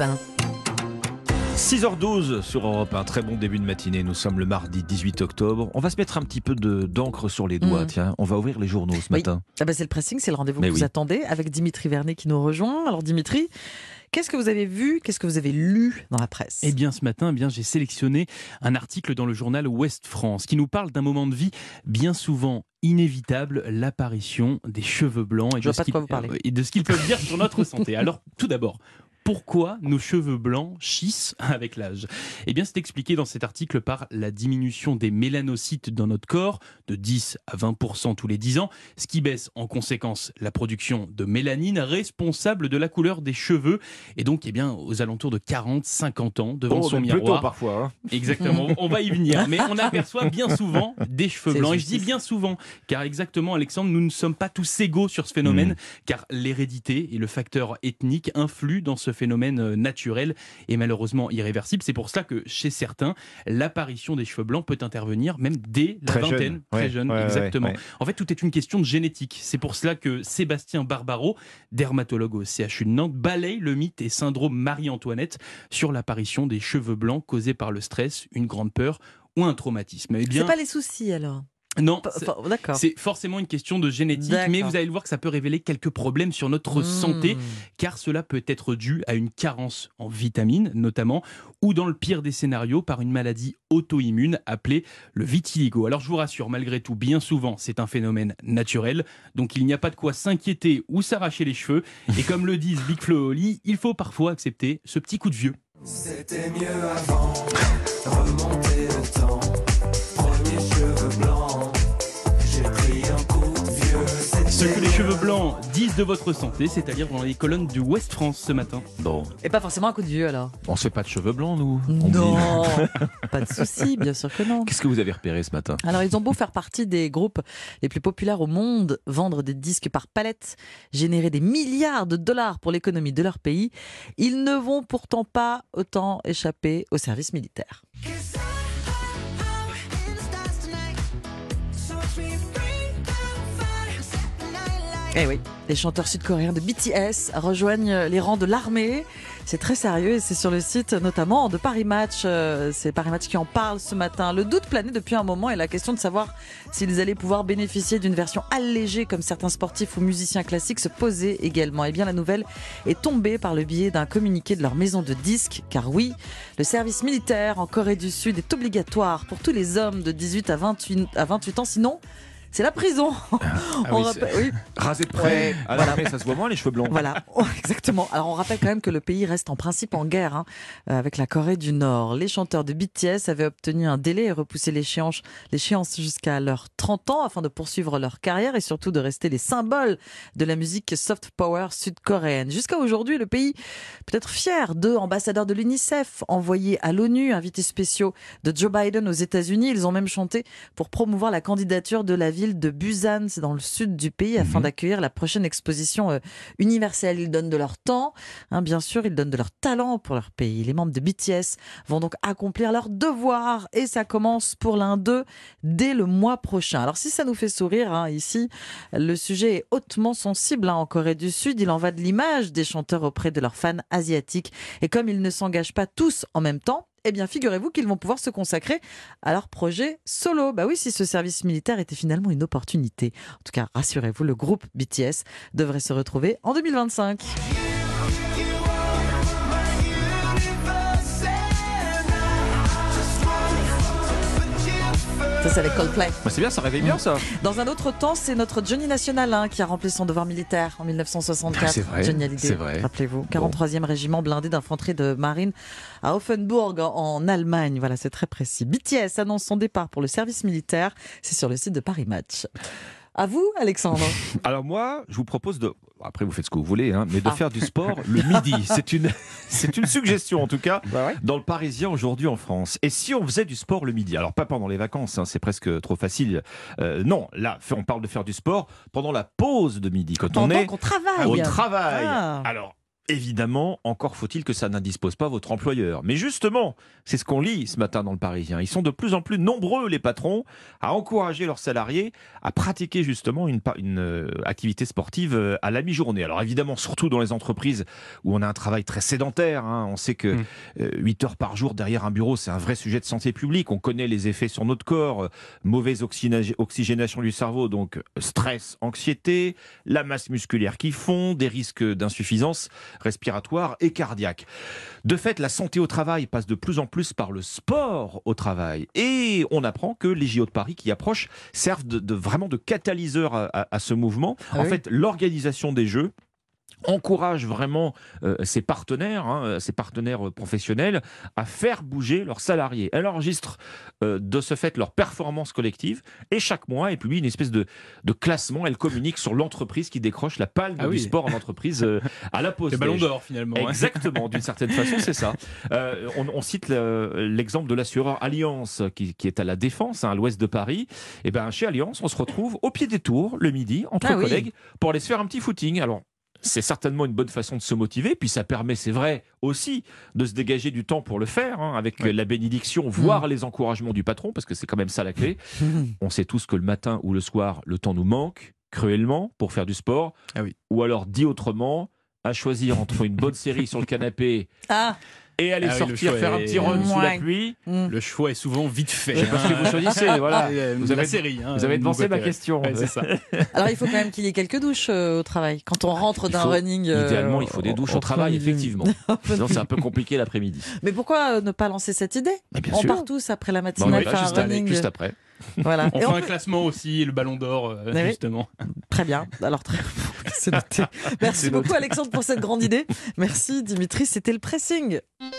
Europe 1. 6h12 sur Europe 1, très bon début de matinée, nous sommes le mardi 18 octobre. On va se mettre un petit peu de- d'encre sur les doigts, Mm. tiens, on va ouvrir les journaux ce Oui. matin. Ah bah, c'est le pressing, c'est le rendez-vous que vous attendez avec Dimitri Vernet qui nous rejoint. Alors Dimitri, qu'est-ce que vous avez vu, qu'est-ce que vous avez lu dans la presse? Eh bien, ce matin, eh bien, j'ai sélectionné un article dans le journal Ouest France qui nous parle d'un moment de vie bien souvent inévitable, l'apparition des cheveux blancs et de ce qu'ils peuvent dire sur notre santé. Alors, tout d'abord, pourquoi nos cheveux blancs chissent avec l'âge Eh bien, c'est expliqué dans cet article par la diminution des mélanocytes dans notre corps de 10 à 20% tous les 10 ans, ce qui baisse en conséquence la production de mélanine responsable de la couleur des cheveux et donc eh bien aux alentours de 40-50 ans devant son Oh, tôt miroir. parfois. hein. Exactement, on va y venir. Mais on aperçoit bien souvent des cheveux blancs. Et je dis bien souvent, car exactement, Alexandre, nous ne sommes pas tous égaux sur ce phénomène, car l'hérédité et le facteur ethnique influent dans ce phénomène euh, naturel et malheureusement irréversible. C'est pour cela que chez certains, l'apparition des cheveux blancs peut intervenir même dès la Très vingtaine. jeune. Très Ouais, jeune, ouais, ouais, exactement. ouais. En fait, tout est une question de génétique. C'est pour cela que Sébastien Barbaro, dermatologue au CHU de Nantes, balaye le mythe et syndrome Marie-Antoinette sur l'apparition des cheveux blancs causés par le stress, une grande peur ou un traumatisme. Eh bien, C'est pas les soucis alors? Non, c'est- enfin, D'accord. c'est forcément une question de génétique, mais vous allez le voir que ça peut révéler quelques problèmes sur notre Mmh. santé, car cela peut être dû à une carence en vitamines, notamment, ou dans le pire des scénarios, par une maladie auto-immune appelée le vitiligo. Alors je vous rassure, malgré tout, bien souvent, c'est un phénomène naturel, donc il n'y a pas de quoi s'inquiéter ou s'arracher les cheveux, et comme le disent Big Flo et Oli, il faut parfois accepter ce petit coup de vieux. C'était mieux avant, remonter le temps. Cheveux blancs disent de votre santé, c'est-à-dire dans les colonnes du Ouest France ce matin. Bon, Et pas forcément un coup de vieux alors on se fait pas de cheveux blancs, nous. Non, pas de soucis, bien sûr que non. Qu'est-ce que vous avez repéré ce matin? Alors, ils ont beau faire partie des groupes les plus populaires au monde, vendre des disques par palette, générer des milliards de dollars pour l'économie de leur pays, ils ne vont pourtant pas autant échapper au service militaire. Eh oui, les chanteurs sud-coréens de BTS rejoignent les rangs de l'armée. C'est très sérieux et c'est sur le site notamment de Paris Match. euh, C'est Paris Match qui en parle ce matin. Le doute planait depuis un moment et la question de savoir s'ils allaient pouvoir bénéficier d'une version allégée comme certains sportifs ou musiciens classiques se posait également. Et bien la nouvelle est tombée par le biais d'un communiqué de leur maison de disques. Car oui, le service militaire en Corée du Sud est obligatoire pour tous les hommes de 18 à 28, à 28 ans. Sinon, c'est la prison. Ah On oui, rappelle- oui. Rasé de près, Ouais, à voilà. l'armée, ça se voit moins les cheveux blancs. Voilà, Oh, exactement. Alors on rappelle quand même que le pays reste en principe en guerre hein, euh, avec la Corée du Nord. Les chanteurs de BTS avaient obtenu un délai et repoussé l'échéance, l'échéance jusqu'à leurs 30 ans afin de poursuivre leur carrière et surtout de rester les symboles de la musique soft power sud-coréenne. Jusqu'à aujourd'hui, le pays peut être fier d'eux, ambassadeurs de l'UNICEF, envoyés à l'ONU, invités spéciaux de Joe Biden aux États-Unis. Ils ont même chanté pour promouvoir la candidature de la ville de Busan, c'est dans le sud du pays, afin Mhm. d'accueillir la prochaine exposition euh, universelle. Ils donnent de leur temps, hein, bien sûr, ils donnent de leur talent pour leur pays. Les membres de BTS vont donc accomplir leur devoir et ça commence pour l'un d'eux dès le mois prochain. Alors si ça nous fait sourire hein, ici, le sujet est hautement sensible hein, en Corée du Sud. Il en va de l'image des chanteurs auprès de leurs fans asiatiques. Et comme ils ne s'engagent pas tous en même temps, eh bien, figurez-vous qu'ils vont pouvoir se consacrer à leur projet solo. Bah oui, si ce service militaire était finalement une opportunité. En tout cas, rassurez-vous, le groupe BTS devrait se retrouver en 2025. Ça, c'est avec Coldplay. Bah, c'est bien, ça réveille bien ça. Dans un autre temps, c'est notre Johnny National hein, qui a rempli son devoir militaire en 1964. Ah, c'est vrai, Johnny Hallyday, c'est vrai. Rappelez-vous, 43e régiment blindé d'infanterie de marine à Offenburg en Allemagne. Voilà, c'est très précis. BTS annonce son départ pour le service militaire. C'est sur le site de Paris Match. À vous, Alexandre. Alors moi, je vous propose de, après vous faites ce que vous voulez, hein, mais de Ah. faire du sport le midi. C'est une, c'est une suggestion en tout cas dans le Parisien aujourd'hui en France. Et si on faisait du sport le midi, alors pas pendant les vacances, hein, c'est presque trop facile. Euh, non, là, on parle de faire du sport pendant la pause de midi quand on est qu'on travaille. au travail. Ah. Alors. Évidemment, encore faut-il que ça n'indispose pas votre employeur. Mais justement, c'est ce qu'on lit ce matin dans le Parisien. Ils sont de plus en plus nombreux, les patrons, à encourager leurs salariés à pratiquer justement une, une euh, activité sportive euh, à la mi-journée. Alors évidemment, surtout dans les entreprises où on a un travail très sédentaire. Hein. On sait que 8 mmh. heures par jour derrière un bureau, c'est un vrai sujet de santé publique. On connaît les effets sur notre corps, mauvaise oxygénation du cerveau, donc stress, anxiété, la masse musculaire qui fond, des risques d'insuffisance respiratoire et cardiaque. De fait, la santé au travail passe de plus en plus par le sport au travail. Et on apprend que les JO de Paris qui approchent servent de, vraiment de catalyseur à, ce mouvement. Ah en fait, l'organisation des Jeux encourage vraiment euh, ses partenaires, hein, ses partenaires professionnels, à faire bouger leurs salariés. Elle enregistre euh, de ce fait leur performance collective et chaque mois, elle publie une espèce de, de classement. Elle communique sur l'entreprise qui décroche la palme ah du sport en entreprise euh, à la pause. Le ballon d'or finalement. Hein. Exactement, d'une certaine façon, c'est ça. On, cite l'exemple de l'assureur Alliance qui, qui, est à la Défense, hein, à l'ouest de Paris. Et eh ben chez Alliance, on se retrouve au pied des tours le midi entre ah collègues pour aller se faire un petit footing. Alors c'est certainement une bonne façon de se motiver, puis ça permet, c'est vrai, aussi de se dégager du temps pour le faire, hein, avec la bénédiction, voire mm. les encouragements du patron, parce que c'est quand même ça la clé. On sait tous que le matin ou le soir, le temps nous manque cruellement pour faire du sport. Ah oui. Ou alors, dit autrement, à choisir entre une bonne série sur le canapé ah et aller ah sortir faire un petit run sous la pluie. Mm. Le choix est souvent vite fait. C'est parce que vous choisissez. Voilà. vous avez, série, hein, vous avez devancé ma question. ça. Alors il faut quand même qu'il y ait quelques douches euh, au travail. Quand on rentre d'un running. Euh, idéalement, il faut des douches au, travail, effectivement. Sinon, c'est un peu compliqué l'après-midi. Mais pourquoi euh, ne pas lancer cette idée? On part tous après la matinale faire un running. juste après. Voilà. On fait un classement aussi, le ballon d'or, justement. Très bien. Alors, très... Merci beaucoup, Alexandre, pour cette grande idée. Merci, Dimitri. C'était le pressing.